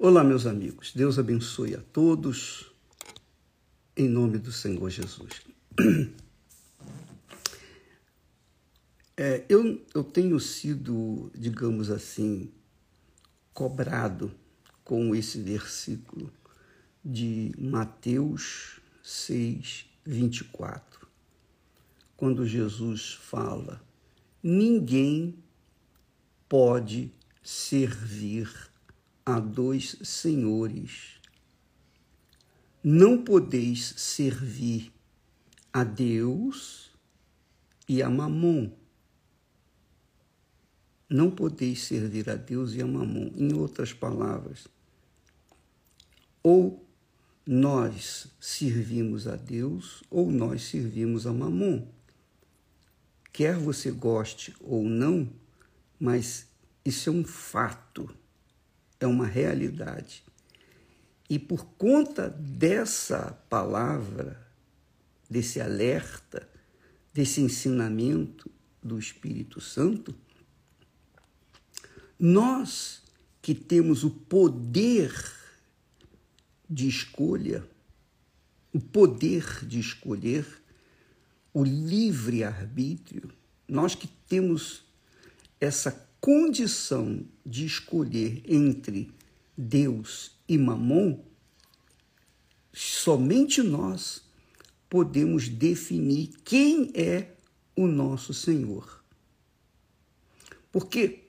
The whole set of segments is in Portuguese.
Olá, meus amigos. Deus abençoe a todos, em nome do Senhor Jesus. É, eu, eu tenho sido, digamos assim, cobrado com esse versículo de Mateus 6, 24, quando Jesus fala: ninguém pode servir a dois senhores. Não podeis servir a Deus e a Mamon. Não podeis servir a Deus e a Mamon. Em outras palavras, ou nós servimos a Deus ou nós servimos a Mamon. Quer você goste ou não, mas isso é um fato é uma realidade. E por conta dessa palavra, desse alerta, desse ensinamento do Espírito Santo, nós que temos o poder de escolha, o poder de escolher, o livre arbítrio, nós que temos essa condição de escolher entre Deus e Mamon, somente nós podemos definir quem é o nosso Senhor. Porque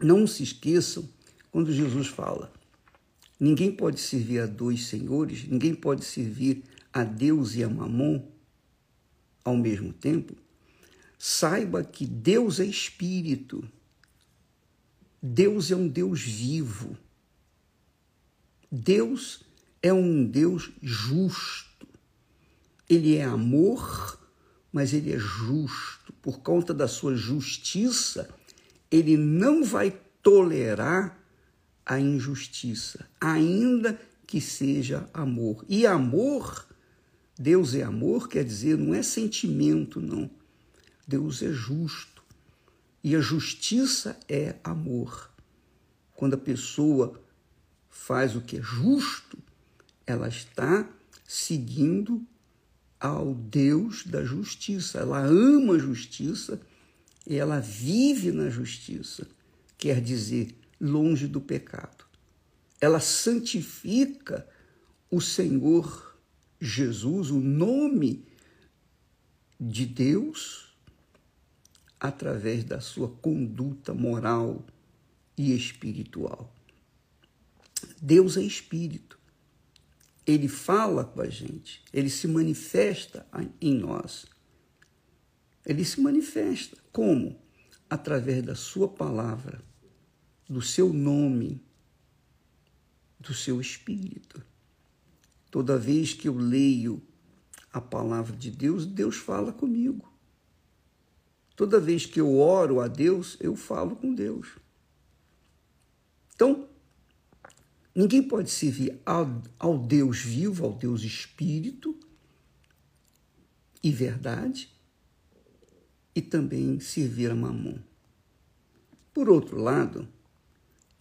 não se esqueçam quando Jesus fala: ninguém pode servir a dois senhores, ninguém pode servir a Deus e a Mamon ao mesmo tempo. Saiba que Deus é espírito Deus é um Deus vivo. Deus é um Deus justo. Ele é amor, mas ele é justo. Por conta da sua justiça, ele não vai tolerar a injustiça, ainda que seja amor. E amor, Deus é amor, quer dizer, não é sentimento, não. Deus é justo. E a justiça é amor. Quando a pessoa faz o que é justo, ela está seguindo ao Deus da justiça. Ela ama a justiça e ela vive na justiça, quer dizer, longe do pecado. Ela santifica o Senhor Jesus, o nome de Deus através da sua conduta moral e espiritual. Deus é espírito. Ele fala com a gente, ele se manifesta em nós. Ele se manifesta como? Através da sua palavra, do seu nome, do seu espírito. Toda vez que eu leio a palavra de Deus, Deus fala comigo. Toda vez que eu oro a Deus, eu falo com Deus. Então, ninguém pode servir ao, Deus vivo, ao Deus espírito e verdade, e também servir a Mamon. Por outro lado,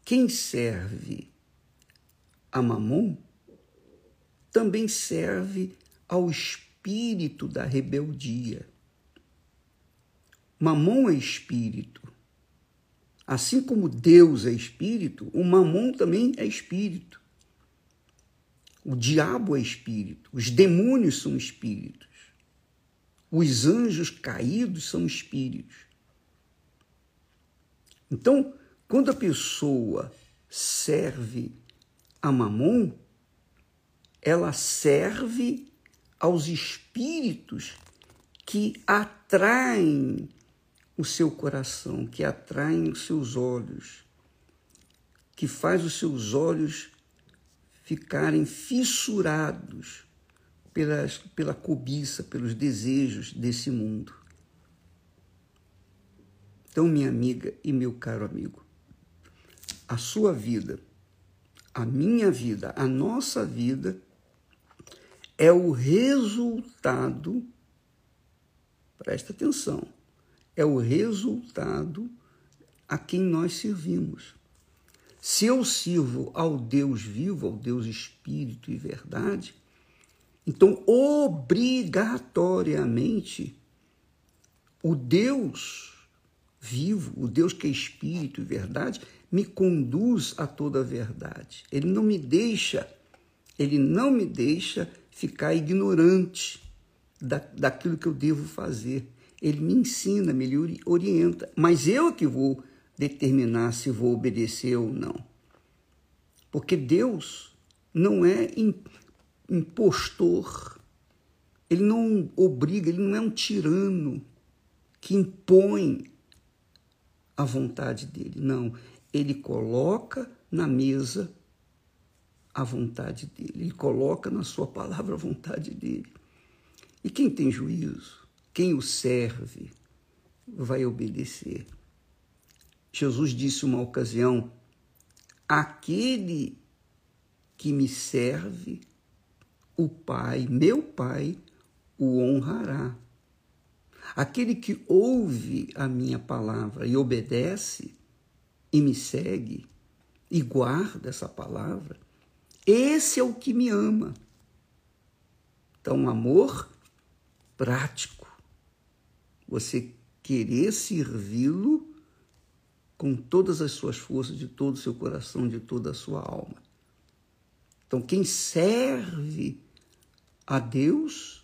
quem serve a Mamon também serve ao espírito da rebeldia. Mamon é espírito. Assim como Deus é espírito, o mamon também é espírito. O diabo é espírito, os demônios são espíritos. Os anjos caídos são espíritos. Então, quando a pessoa serve a mamon, ela serve aos espíritos que atraem o seu coração, que atraem os seus olhos, que faz os seus olhos ficarem fissurados pelas, pela cobiça, pelos desejos desse mundo. Então, minha amiga e meu caro amigo, a sua vida, a minha vida, a nossa vida é o resultado, presta atenção, é o resultado a quem nós servimos. Se eu sirvo ao Deus vivo, ao Deus Espírito e Verdade, então obrigatoriamente o Deus vivo, o Deus que é Espírito e Verdade, me conduz a toda a verdade. Ele não me deixa, ele não me deixa ficar ignorante da, daquilo que eu devo fazer. Ele me ensina, me orienta, mas eu que vou determinar se vou obedecer ou não. Porque Deus não é impostor, ele não obriga, ele não é um tirano que impõe a vontade dele. Não, ele coloca na mesa a vontade dele, ele coloca na sua palavra a vontade dele. E quem tem juízo, quem o serve, vai obedecer. Jesus disse uma ocasião: aquele que me serve, o Pai, meu Pai, o honrará. Aquele que ouve a minha palavra e obedece e me segue e guarda essa palavra, esse é o que me ama. Então, amor prático. Você querer servi-lo com todas as suas forças, de todo o seu coração, de toda a sua alma. Então, quem serve a Deus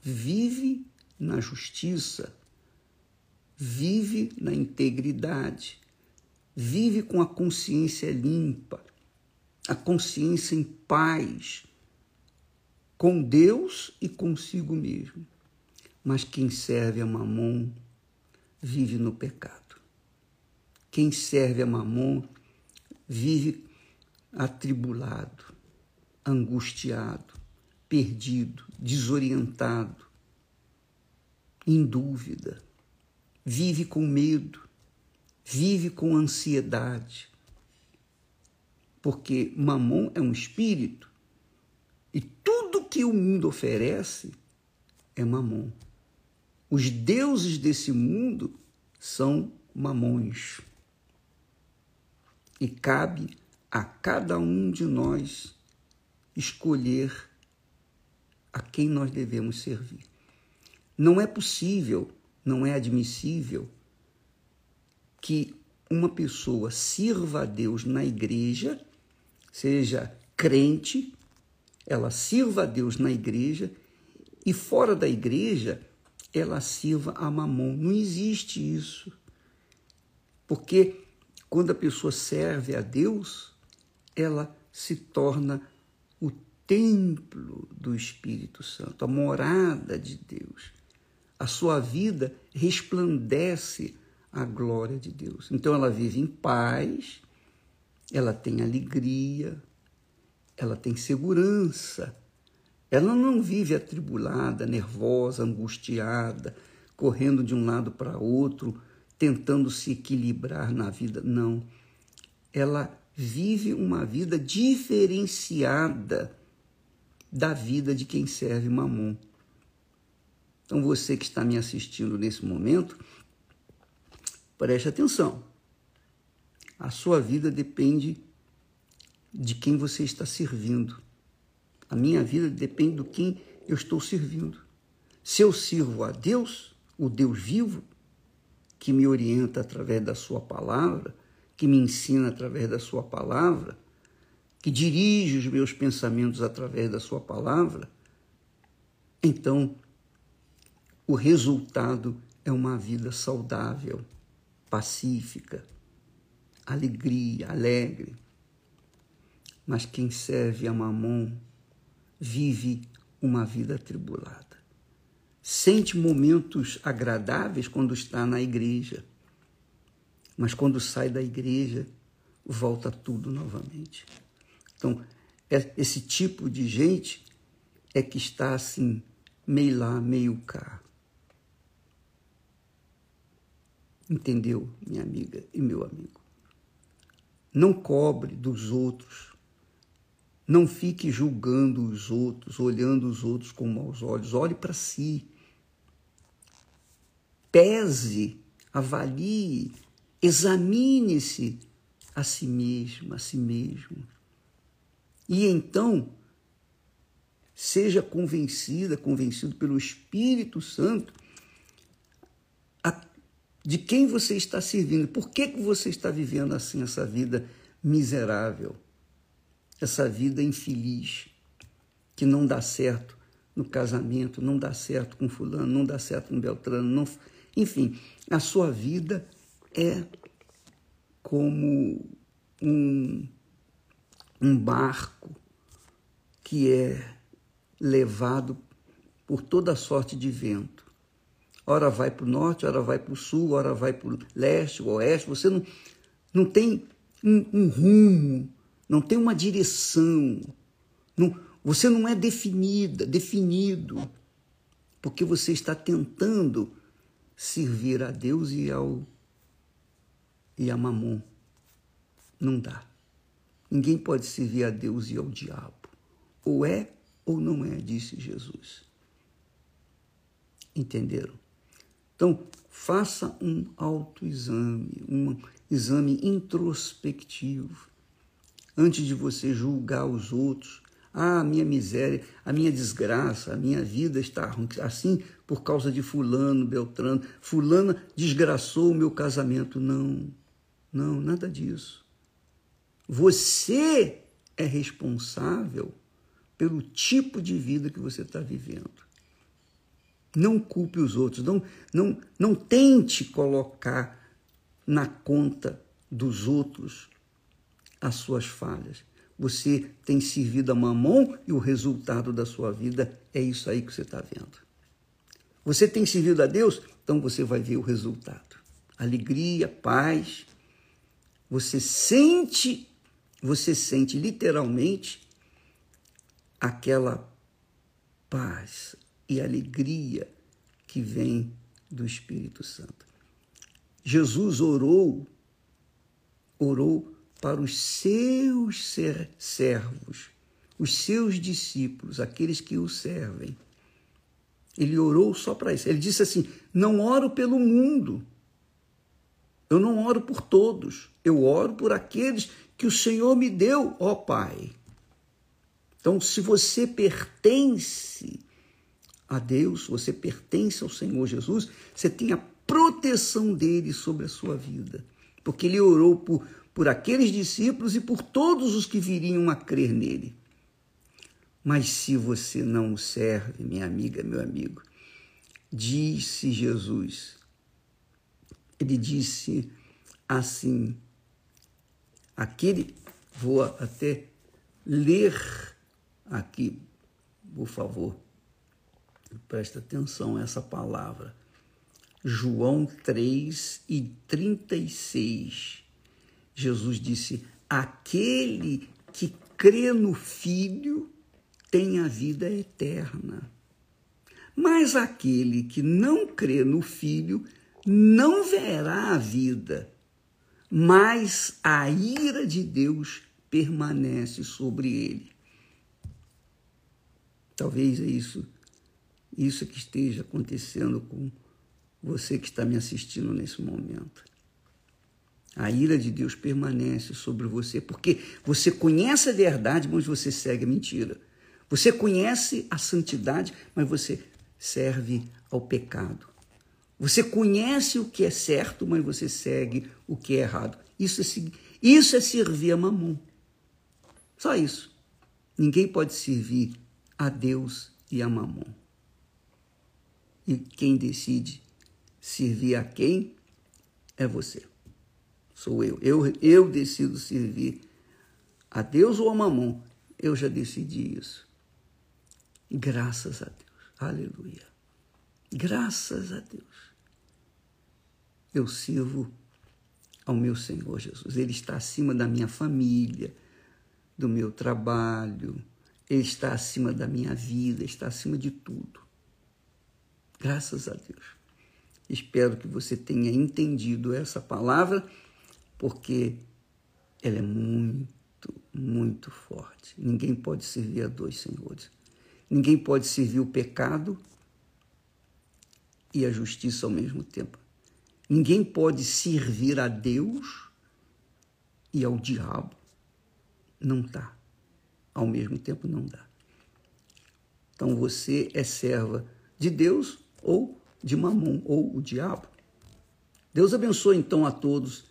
vive na justiça, vive na integridade, vive com a consciência limpa, a consciência em paz com Deus e consigo mesmo. Mas quem serve a Mamon vive no pecado. Quem serve a Mamon vive atribulado, angustiado, perdido, desorientado, em dúvida, vive com medo, vive com ansiedade. Porque Mamon é um espírito e tudo que o mundo oferece é Mamon. Os deuses desse mundo são mamões. E cabe a cada um de nós escolher a quem nós devemos servir. Não é possível, não é admissível que uma pessoa sirva a Deus na igreja, seja crente, ela sirva a Deus na igreja e fora da igreja ela sirva a mamon. Não existe isso. Porque quando a pessoa serve a Deus, ela se torna o templo do Espírito Santo, a morada de Deus. A sua vida resplandece a glória de Deus. Então ela vive em paz, ela tem alegria, ela tem segurança. Ela não vive atribulada, nervosa, angustiada, correndo de um lado para outro, tentando se equilibrar na vida. Não. Ela vive uma vida diferenciada da vida de quem serve Mamon. Então, você que está me assistindo nesse momento, preste atenção. A sua vida depende de quem você está servindo. A minha vida depende do quem eu estou servindo. Se eu sirvo a Deus, o Deus vivo, que me orienta através da Sua palavra, que me ensina através da Sua palavra, que dirige os meus pensamentos através da Sua palavra, então o resultado é uma vida saudável, pacífica, alegria, alegre. Mas quem serve a Mamon vive uma vida atribulada sente momentos agradáveis quando está na igreja, mas quando sai da igreja, volta tudo novamente. Então, é, esse tipo de gente é que está assim, meio lá, meio cá. Entendeu, minha amiga e meu amigo? Não cobre dos outros não fique julgando os outros, olhando os outros com maus olhos. Olhe para si. Pese, avalie, examine-se a si mesmo, a si mesmo. E então, seja convencida, convencido pelo Espírito Santo de quem você está servindo. Por que, que você está vivendo assim essa vida miserável, essa vida infeliz, que não dá certo no casamento, não dá certo com fulano, não dá certo com Beltrano, não... enfim, a sua vida é como um, um barco que é levado por toda sorte de vento. Ora vai para o norte, ora vai para o sul, ora vai para o leste, o oeste. Você não, não tem um, um rumo, não tem uma direção. Não, você não é definida, definido, porque você está tentando servir a Deus e ao e a Mamon. Não dá. Ninguém pode servir a Deus e ao diabo. Ou é ou não é, disse Jesus. Entenderam? Então, faça um autoexame, um exame introspectivo, antes de você julgar os outros. Ah, a minha miséria, a minha desgraça, a minha vida está assim por causa de fulano, beltrano. Fulana desgraçou o meu casamento. Não, não, nada disso. Você é responsável pelo tipo de vida que você está vivendo. Não culpe os outros, não, não, não tente colocar na conta dos outros as suas falhas. Você tem servido a mamão e o resultado da sua vida é isso aí que você está vendo. Você tem servido a Deus, então você vai ver o resultado. Alegria, paz. Você sente, você sente literalmente aquela paz e alegria que vem do Espírito Santo. Jesus orou, orou para os seus servos, os seus discípulos, aqueles que o servem. Ele orou só para isso. Ele disse assim: Não oro pelo mundo. Eu não oro por todos. Eu oro por aqueles que o Senhor me deu, ó Pai. Então, se você pertence a Deus, você pertence ao Senhor Jesus, você tem a proteção dele sobre a sua vida. Porque ele orou por, por aqueles discípulos e por todos os que viriam a crer nele. Mas se você não o serve, minha amiga, meu amigo, disse Jesus, ele disse assim, aquele, vou até ler Aqui, por favor, presta atenção a essa palavra. João 3 e 36. Jesus disse: Aquele que crê no Filho tem a vida eterna. Mas aquele que não crê no Filho não verá a vida, mas a ira de Deus permanece sobre ele. Talvez é isso, isso que esteja acontecendo com você que está me assistindo nesse momento. A ira de Deus permanece sobre você, porque você conhece a verdade, mas você segue a mentira. Você conhece a santidade, mas você serve ao pecado. Você conhece o que é certo, mas você segue o que é errado. Isso é, isso é servir a mamão. Só isso. Ninguém pode servir a Deus e a Mamon. E quem decide servir a quem é você. Sou eu. Eu, eu decido servir a Deus ou a Mamon. Eu já decidi isso. Graças a Deus. Aleluia. Graças a Deus. Eu sirvo ao meu Senhor Jesus. Ele está acima da minha família, do meu trabalho, ele está acima da minha vida, está acima de tudo. Graças a Deus. Espero que você tenha entendido essa palavra, porque ela é muito, muito forte. Ninguém pode servir a dois senhores. Ninguém pode servir o pecado e a justiça ao mesmo tempo. Ninguém pode servir a Deus e ao diabo. Não dá. Ao mesmo tempo, não dá. Então você é serva de Deus ou de Mamon, ou o diabo. Deus abençoe então a todos